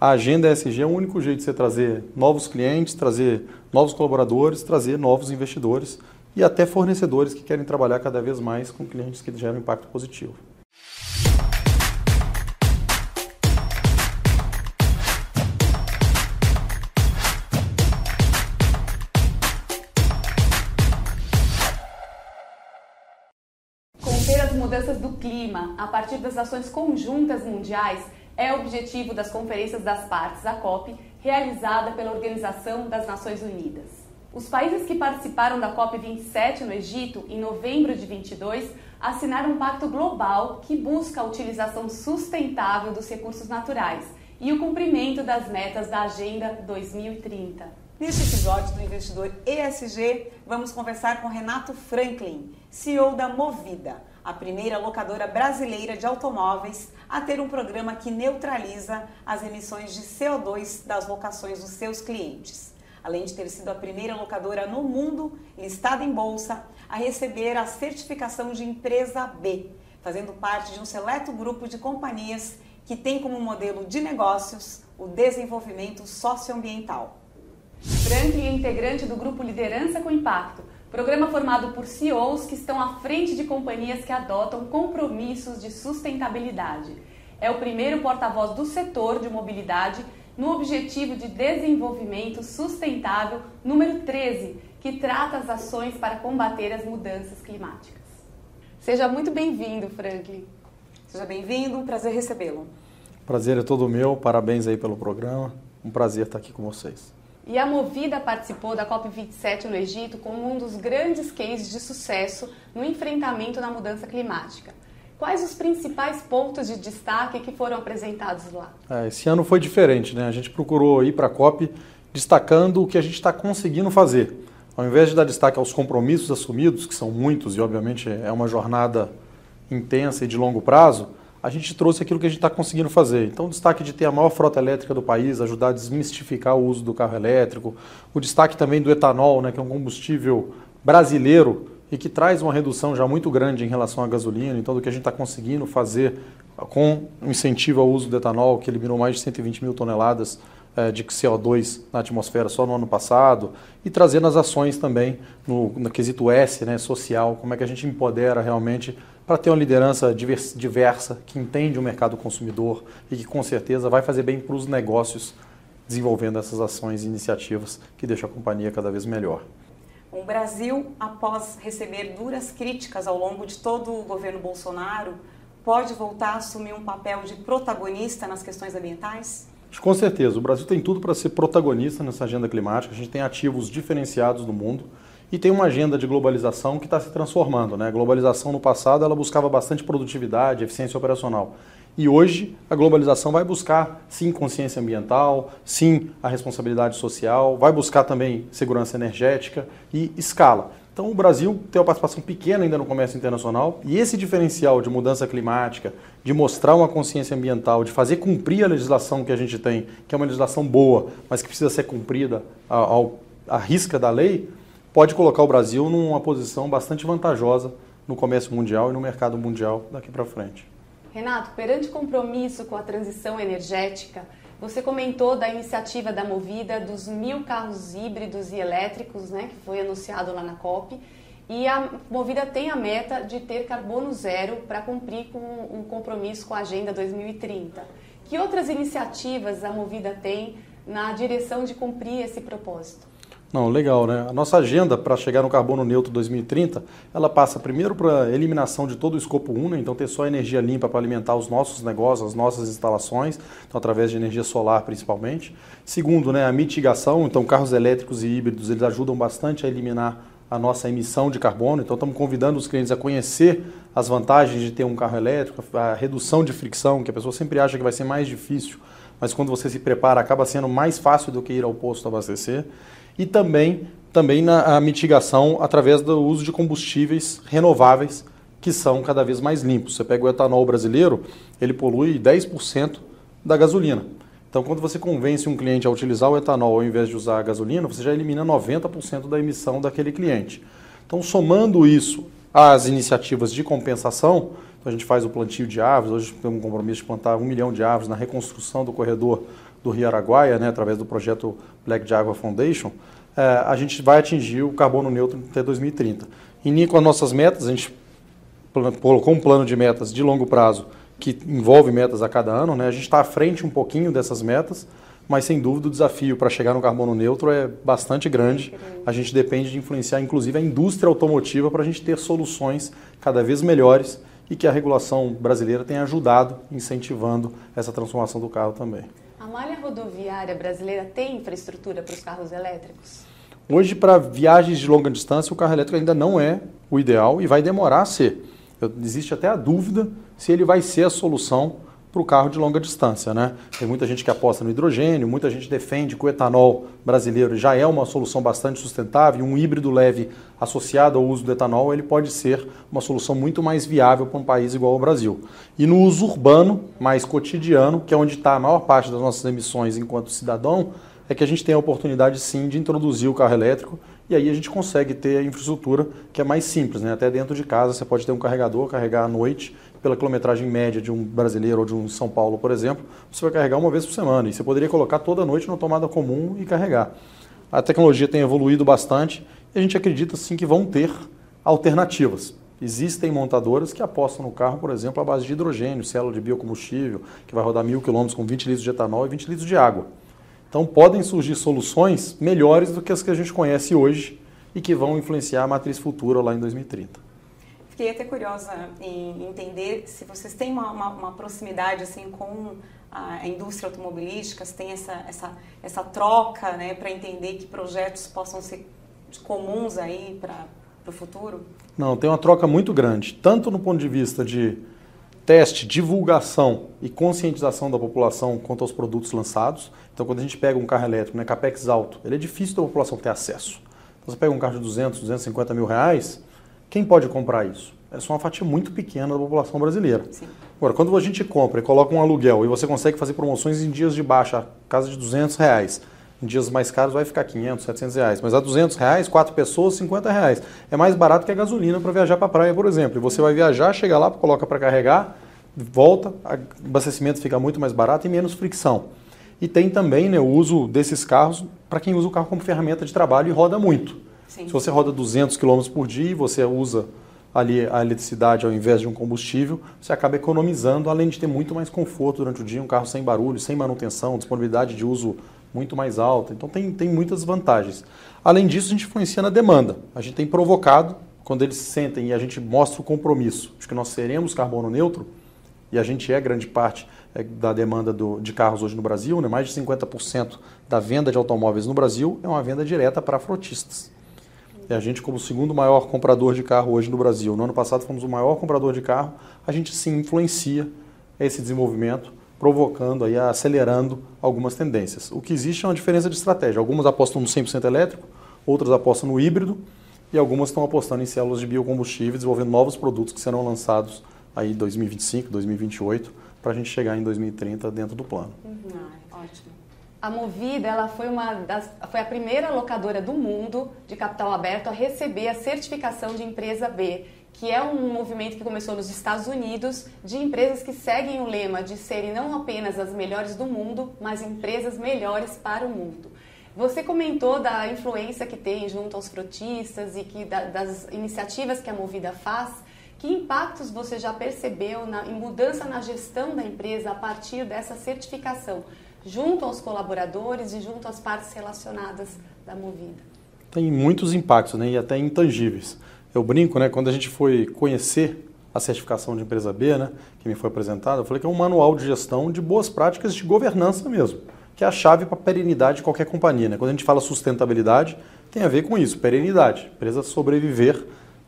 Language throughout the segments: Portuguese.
a agenda ESG é o único jeito de você trazer novos clientes, trazer novos colaboradores, trazer novos investidores e até fornecedores que querem trabalhar cada vez mais com clientes que geram impacto positivo. Conter as mudanças do clima a partir das ações conjuntas mundiais é objetivo das conferências das partes, a COP, realizada pela Organização das Nações Unidas. Os países que participaram da COP27 no Egito, em novembro de 22, assinaram um pacto global que busca a utilização sustentável dos recursos naturais e o cumprimento das metas da Agenda 2030. Neste episódio do Investidor ESG, vamos conversar com Renato Franklin, CEO da Movida, a primeira locadora brasileira de automóveis a ter um programa que neutraliza as emissões de CO2 das locações dos seus clientes. Além de ter sido a primeira locadora no mundo listada em bolsa a receber a certificação de empresa B, fazendo parte de um seleto grupo de companhias que tem como modelo de negócios o desenvolvimento socioambiental. Franklin é integrante do grupo Liderança com Impacto, programa formado por CEOs que estão à frente de companhias que adotam compromissos de sustentabilidade. É o primeiro porta-voz do setor de mobilidade no Objetivo de Desenvolvimento Sustentável número 13, que trata as ações para combater as mudanças climáticas. Seja muito bem-vindo, Franklin. Seja bem-vindo, um prazer recebê-lo. Prazer é todo meu, parabéns aí pelo programa, um prazer estar aqui com vocês. E a Movida participou da COP27 no Egito como um dos grandes cases de sucesso no enfrentamento da mudança climática. Quais os principais pontos de destaque que foram apresentados lá? É, esse ano foi diferente, né? A gente procurou ir para a COP destacando o que a gente está conseguindo fazer. Ao invés de dar destaque aos compromissos assumidos, que são muitos e obviamente é uma jornada intensa e de longo prazo, a gente trouxe aquilo que a gente está conseguindo fazer. Então, o destaque de ter a maior frota elétrica do país, ajudar a desmistificar o uso do carro elétrico, o destaque também do etanol, né, que é um combustível brasileiro e que traz uma redução já muito grande em relação à gasolina, então do que a gente está conseguindo fazer com o incentivo ao uso do etanol, que eliminou mais de 120 mil toneladas eh, de CO2 na atmosfera só no ano passado, e trazendo as ações também no, no quesito S, né, social, como é que a gente empodera realmente para ter uma liderança diversa, que entende o mercado consumidor e que com certeza vai fazer bem para os negócios desenvolvendo essas ações e iniciativas que deixam a companhia cada vez melhor. O Brasil, após receber duras críticas ao longo de todo o governo Bolsonaro, pode voltar a assumir um papel de protagonista nas questões ambientais? Com certeza, o Brasil tem tudo para ser protagonista nessa agenda climática. A gente tem ativos diferenciados no mundo e tem uma agenda de globalização que está se transformando. Né? A globalização no passado ela buscava bastante produtividade, eficiência operacional. E hoje a globalização vai buscar sim consciência ambiental, sim a responsabilidade social, vai buscar também segurança energética e escala. Então o Brasil tem uma participação pequena ainda no comércio internacional e esse diferencial de mudança climática, de mostrar uma consciência ambiental, de fazer cumprir a legislação que a gente tem, que é uma legislação boa, mas que precisa ser cumprida à risca da lei, pode colocar o Brasil numa posição bastante vantajosa no comércio mundial e no mercado mundial daqui para frente. Renato, perante o compromisso com a transição energética, você comentou da iniciativa da Movida dos mil carros híbridos e elétricos, né, que foi anunciado lá na COP. E a Movida tem a meta de ter carbono zero para cumprir com um compromisso com a Agenda 2030. Que outras iniciativas a Movida tem na direção de cumprir esse propósito? Não, legal, né? A nossa agenda para chegar no carbono neutro 2030, ela passa primeiro para eliminação de todo o escopo 1, né? então ter só energia limpa para alimentar os nossos negócios, as nossas instalações, então através de energia solar principalmente. Segundo, né, a mitigação, então carros elétricos e híbridos, eles ajudam bastante a eliminar a nossa emissão de carbono, então estamos convidando os clientes a conhecer as vantagens de ter um carro elétrico, a redução de fricção, que a pessoa sempre acha que vai ser mais difícil, mas quando você se prepara acaba sendo mais fácil do que ir ao posto abastecer e também, também na mitigação através do uso de combustíveis renováveis que são cada vez mais limpos. Você pega o etanol brasileiro, ele polui 10% da gasolina. Então, quando você convence um cliente a utilizar o etanol ao invés de usar a gasolina, você já elimina 90% da emissão daquele cliente. Então, somando isso às iniciativas de compensação, então a gente faz o plantio de árvores, hoje temos um compromisso de plantar um milhão de árvores na reconstrução do corredor do Rio Araguaia, né, através do projeto Black Jaguar Foundation, é, a gente vai atingir o carbono neutro até 2030. Em linha com as nossas metas, a gente colocou um plano de metas de longo prazo que envolve metas a cada ano. Né? A gente está à frente um pouquinho dessas metas, mas sem dúvida o desafio para chegar no carbono neutro é bastante grande. A gente depende de influenciar, inclusive, a indústria automotiva para a gente ter soluções cada vez melhores e que a regulação brasileira tem ajudado, incentivando essa transformação do carro também. A malha rodoviária brasileira tem infraestrutura para os carros elétricos? Hoje, para viagens de longa distância, o carro elétrico ainda não é o ideal e vai demorar a ser. Existe até a dúvida se ele vai ser a solução para o carro de longa distância. Né? Tem muita gente que aposta no hidrogênio, muita gente defende que o etanol brasileiro já é uma solução bastante sustentável, um híbrido leve associado ao uso do etanol, ele pode ser uma solução muito mais viável para um país igual ao Brasil. E no uso urbano, mais cotidiano, que é onde está a maior parte das nossas emissões enquanto cidadão, é que a gente tem a oportunidade sim de introduzir o carro elétrico e aí a gente consegue ter a infraestrutura que é mais simples, né? Até dentro de casa você pode ter um carregador, carregar à noite pela quilometragem média de um brasileiro ou de um São Paulo, por exemplo, você vai carregar uma vez por semana. E você poderia colocar toda noite na tomada comum e carregar. A tecnologia tem evoluído bastante e a gente acredita sim que vão ter alternativas. Existem montadoras que apostam no carro, por exemplo, à base de hidrogênio, célula de biocombustível, que vai rodar mil quilômetros com 20 litros de etanol e 20 litros de água. Então podem surgir soluções melhores do que as que a gente conhece hoje e que vão influenciar a matriz futura lá em 2030 fiquei até curiosa em entender se vocês têm uma, uma, uma proximidade assim com a indústria automobilística, se tem essa, essa, essa troca né, para entender que projetos possam ser comuns aí para o futuro? Não, tem uma troca muito grande, tanto no ponto de vista de teste, divulgação e conscientização da população quanto aos produtos lançados. Então, quando a gente pega um carro elétrico, né, capex alto, ele é difícil da população ter acesso. Então, você pega um carro de 200, 250 mil reais, quem pode comprar isso? É só uma fatia muito pequena da população brasileira. Sim. Agora, quando a gente compra e coloca um aluguel e você consegue fazer promoções em dias de baixa, casa de 200 reais, em dias mais caros vai ficar 500, 700 reais. Mas a 200 reais, quatro pessoas, 50 reais. É mais barato que a gasolina para viajar para a praia, por exemplo. E você vai viajar, chega lá, coloca para carregar, volta, o abastecimento fica muito mais barato e menos fricção. E tem também né, o uso desses carros para quem usa o carro como ferramenta de trabalho e roda muito. Sim. Se você roda 200 km por dia e você usa ali a eletricidade ao invés de um combustível, você acaba economizando, além de ter muito mais conforto durante o dia, um carro sem barulho, sem manutenção, disponibilidade de uso muito mais alta. Então tem, tem muitas vantagens. Além disso, a gente influencia na demanda. A gente tem provocado, quando eles se sentem e a gente mostra o compromisso de que nós seremos carbono neutro, e a gente é grande parte é, da demanda do, de carros hoje no Brasil, né? mais de 50% da venda de automóveis no Brasil é uma venda direta para frotistas. E a gente, como o segundo maior comprador de carro hoje no Brasil, no ano passado fomos o maior comprador de carro, a gente sim influencia esse desenvolvimento, provocando, aí, acelerando algumas tendências. O que existe é uma diferença de estratégia. Algumas apostam no 100% elétrico, outras apostam no híbrido e algumas estão apostando em células de biocombustível, desenvolvendo novos produtos que serão lançados aí em 2025, 2028, para a gente chegar em 2030 dentro do plano. Uhum. Ah, ótimo. A Movida ela foi, uma das, foi a primeira locadora do mundo de capital aberto a receber a certificação de empresa B, que é um movimento que começou nos Estados Unidos de empresas que seguem o lema de serem não apenas as melhores do mundo, mas empresas melhores para o mundo. Você comentou da influência que tem junto aos frotistas e que da, das iniciativas que a Movida faz. Que impactos você já percebeu na, em mudança na gestão da empresa a partir dessa certificação? junto aos colaboradores e junto às partes relacionadas da Movida? Tem muitos impactos, né, e até intangíveis. Eu brinco, né, quando a gente foi conhecer a certificação de empresa B, né, que me foi apresentada, eu falei que é um manual de gestão de boas práticas de governança mesmo, que é a chave para a perenidade de qualquer companhia. Né? Quando a gente fala sustentabilidade, tem a ver com isso, perenidade, empresa sobreviver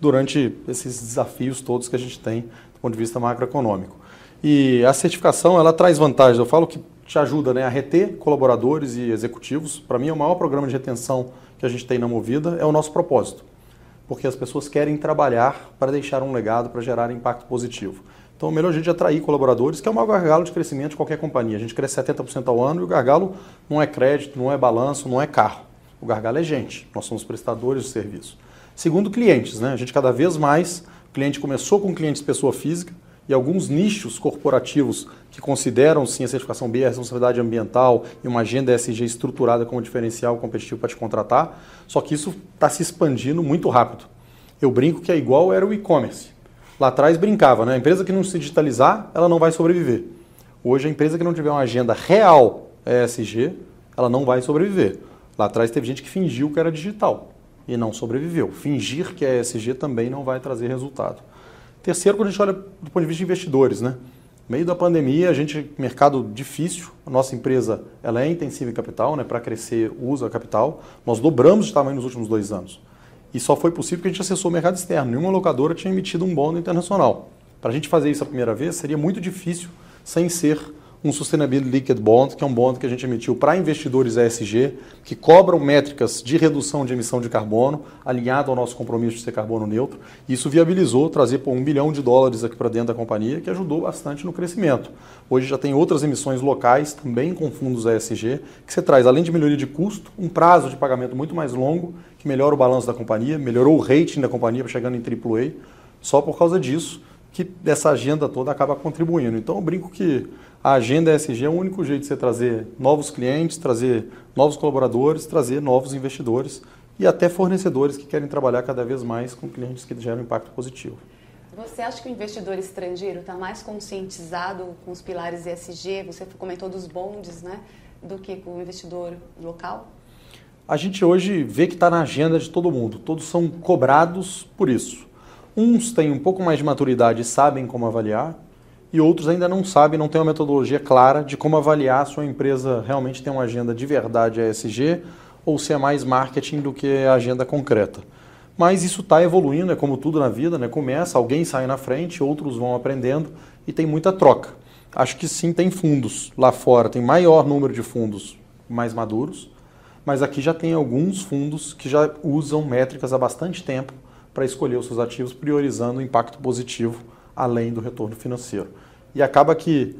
durante esses desafios todos que a gente tem do ponto de vista macroeconômico. E a certificação, ela traz vantagens. Eu falo que te ajuda né, a reter colaboradores e executivos. Para mim, o maior programa de retenção que a gente tem na Movida é o nosso propósito, porque as pessoas querem trabalhar para deixar um legado, para gerar impacto positivo. Então, o melhor jeito de atrair colaboradores, que é o maior gargalo de crescimento de qualquer companhia. A gente cresce 70% ao ano e o gargalo não é crédito, não é balanço, não é carro. O gargalo é gente. Nós somos prestadores de serviço. Segundo, clientes. Né? A gente cada vez mais, o cliente começou com clientes pessoa física, e alguns nichos corporativos que consideram sim a certificação B, a responsabilidade ambiental e uma agenda ESG estruturada como diferencial competitivo para te contratar, só que isso está se expandindo muito rápido. Eu brinco que é igual era o e-commerce. Lá atrás brincava, né? A empresa que não se digitalizar, ela não vai sobreviver. Hoje, a empresa que não tiver uma agenda real ESG, ela não vai sobreviver. Lá atrás teve gente que fingiu que era digital e não sobreviveu. Fingir que é ESG também não vai trazer resultado. Terceiro, quando a gente olha do ponto de vista de investidores, né? No meio da pandemia, a gente, mercado difícil, a nossa empresa ela é intensiva em capital, né? para crescer usa capital. Nós dobramos de tamanho nos últimos dois anos. E só foi possível porque a gente acessou o mercado externo. Nenhuma locadora tinha emitido um bond internacional. Para a gente fazer isso a primeira vez, seria muito difícil sem ser um Sustainability Liquid Bond, que é um bond que a gente emitiu para investidores ESG, que cobram métricas de redução de emissão de carbono, alinhado ao nosso compromisso de ser carbono neutro. Isso viabilizou trazer por um bilhão de dólares aqui para dentro da companhia, que ajudou bastante no crescimento. Hoje já tem outras emissões locais, também com fundos ESG, que você traz, além de melhoria de custo, um prazo de pagamento muito mais longo, que melhora o balanço da companhia, melhorou o rating da companhia, chegando em AAA. Só por causa disso, que essa agenda toda acaba contribuindo. Então eu brinco que a agenda ESG é o único jeito de você trazer novos clientes, trazer novos colaboradores, trazer novos investidores e até fornecedores que querem trabalhar cada vez mais com clientes que geram impacto positivo. Você acha que o investidor estrangeiro está mais conscientizado com os pilares ESG? Você comentou dos bondes, né? Do que com o investidor local? A gente hoje vê que está na agenda de todo mundo. Todos são cobrados por isso. Uns têm um pouco mais de maturidade e sabem como avaliar, e outros ainda não sabem, não têm uma metodologia clara de como avaliar se a sua empresa realmente tem uma agenda de verdade ESG ou se é mais marketing do que agenda concreta. Mas isso está evoluindo, é como tudo na vida, né? Começa, alguém sai na frente, outros vão aprendendo e tem muita troca. Acho que sim, tem fundos lá fora, tem maior número de fundos mais maduros, mas aqui já tem alguns fundos que já usam métricas há bastante tempo para escolher os seus ativos, priorizando o impacto positivo além do retorno financeiro. E acaba que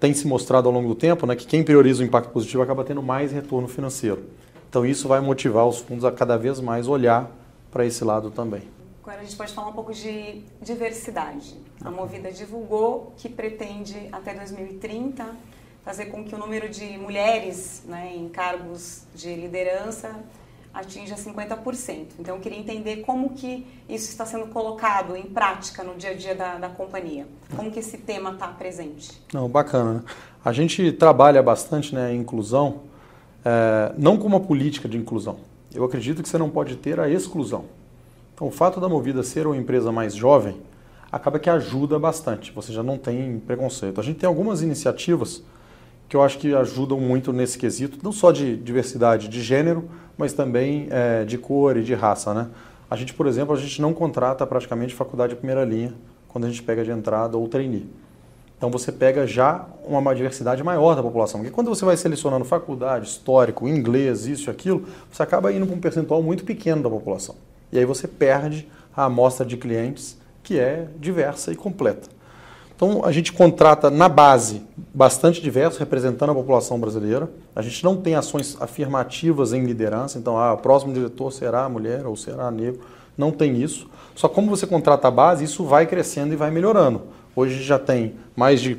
tem se mostrado ao longo do tempo né, que quem prioriza o impacto positivo acaba tendo mais retorno financeiro. Então isso vai motivar os fundos a cada vez mais olhar para esse lado também. Agora a gente pode falar um pouco de diversidade. A Movida divulgou que pretende até 2030 fazer com que o número de mulheres né, em cargos de liderança atinja 50%. Então, eu queria entender como que isso está sendo colocado em prática no dia a dia da, da companhia. Como que esse tema está presente? Não, bacana. Né? A gente trabalha bastante né, a inclusão, é, não como uma política de inclusão. Eu acredito que você não pode ter a exclusão. Então, o fato da Movida ser uma empresa mais jovem acaba que ajuda bastante. Você já não tem preconceito. A gente tem algumas iniciativas que eu acho que ajudam muito nesse quesito, não só de diversidade de gênero, mas também é, de cor e de raça. Né? A gente, por exemplo, a gente não contrata praticamente faculdade de primeira linha quando a gente pega de entrada ou trainee. Então você pega já uma diversidade maior da população. Porque quando você vai selecionando faculdade, histórico, inglês, isso e aquilo, você acaba indo para um percentual muito pequeno da população. E aí você perde a amostra de clientes que é diversa e completa. Então a gente contrata na base bastante diverso, representando a população brasileira. A gente não tem ações afirmativas em liderança, então ah, o próximo diretor será mulher ou será negro. Não tem isso. Só como você contrata a base, isso vai crescendo e vai melhorando. Hoje já tem mais de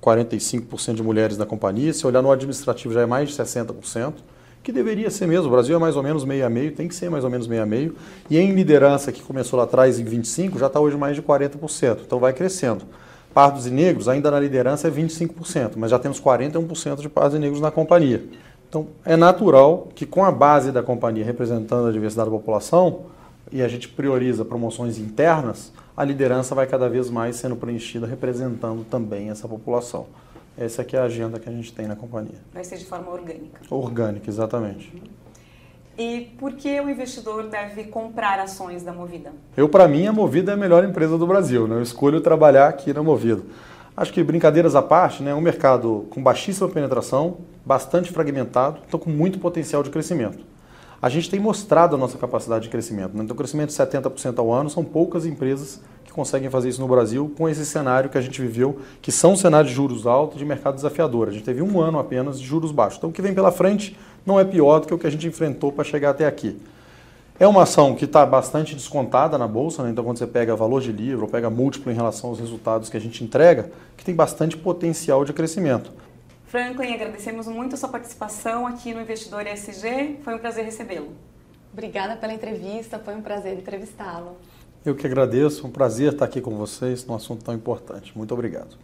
45% de mulheres na companhia. Se olhar no administrativo, já é mais de 60%, que deveria ser mesmo. O Brasil é mais ou menos meio a meio, tem que ser mais ou menos meio a meio. E em liderança, que começou lá atrás em 25%, já está hoje mais de 40%. Então vai crescendo pardos e negros, ainda na liderança é 25%, mas já temos 41% de pardos e negros na companhia. Então, é natural que com a base da companhia representando a diversidade da população, e a gente prioriza promoções internas, a liderança vai cada vez mais sendo preenchida representando também essa população. Essa aqui é a agenda que a gente tem na companhia. Vai ser de forma orgânica. Orgânica, exatamente. Uhum. E por que o investidor deve comprar ações da Movida? Eu, para mim, a Movida é a melhor empresa do Brasil. Né? Eu escolho trabalhar aqui na Movida. Acho que brincadeiras à parte, né, é um mercado com baixíssima penetração, bastante fragmentado, então com muito potencial de crescimento. A gente tem mostrado a nossa capacidade de crescimento. Né? Então, crescimento de 70% ao ano, são poucas empresas que conseguem fazer isso no Brasil com esse cenário que a gente viveu, que são cenários de juros altos, de mercado desafiador. A gente teve um ano apenas de juros baixos. Então, o que vem pela frente não é pior do que o que a gente enfrentou para chegar até aqui. É uma ação que está bastante descontada na bolsa, né? então quando você pega valor de livro ou pega múltiplo em relação aos resultados que a gente entrega, que tem bastante potencial de crescimento. Franklin, agradecemos muito a sua participação aqui no Investidor ESG. Foi um prazer recebê-lo. Obrigada pela entrevista, foi um prazer entrevistá-lo. Eu que agradeço, um prazer estar aqui com vocês num assunto tão importante. Muito obrigado.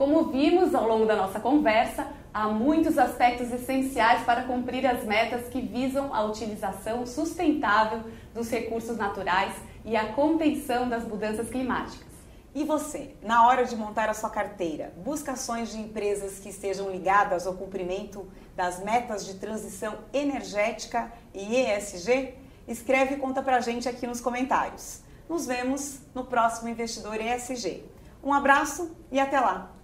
Como vimos ao longo da nossa conversa, há muitos aspectos essenciais para cumprir as metas que visam a utilização sustentável dos recursos naturais e a contenção das mudanças climáticas. E você, na hora de montar a sua carteira, busca ações de empresas que estejam ligadas ao cumprimento das metas de transição energética e ESG? Escreve e conta pra gente aqui nos comentários. Nos vemos no próximo Investidor ESG. Um abraço e até lá!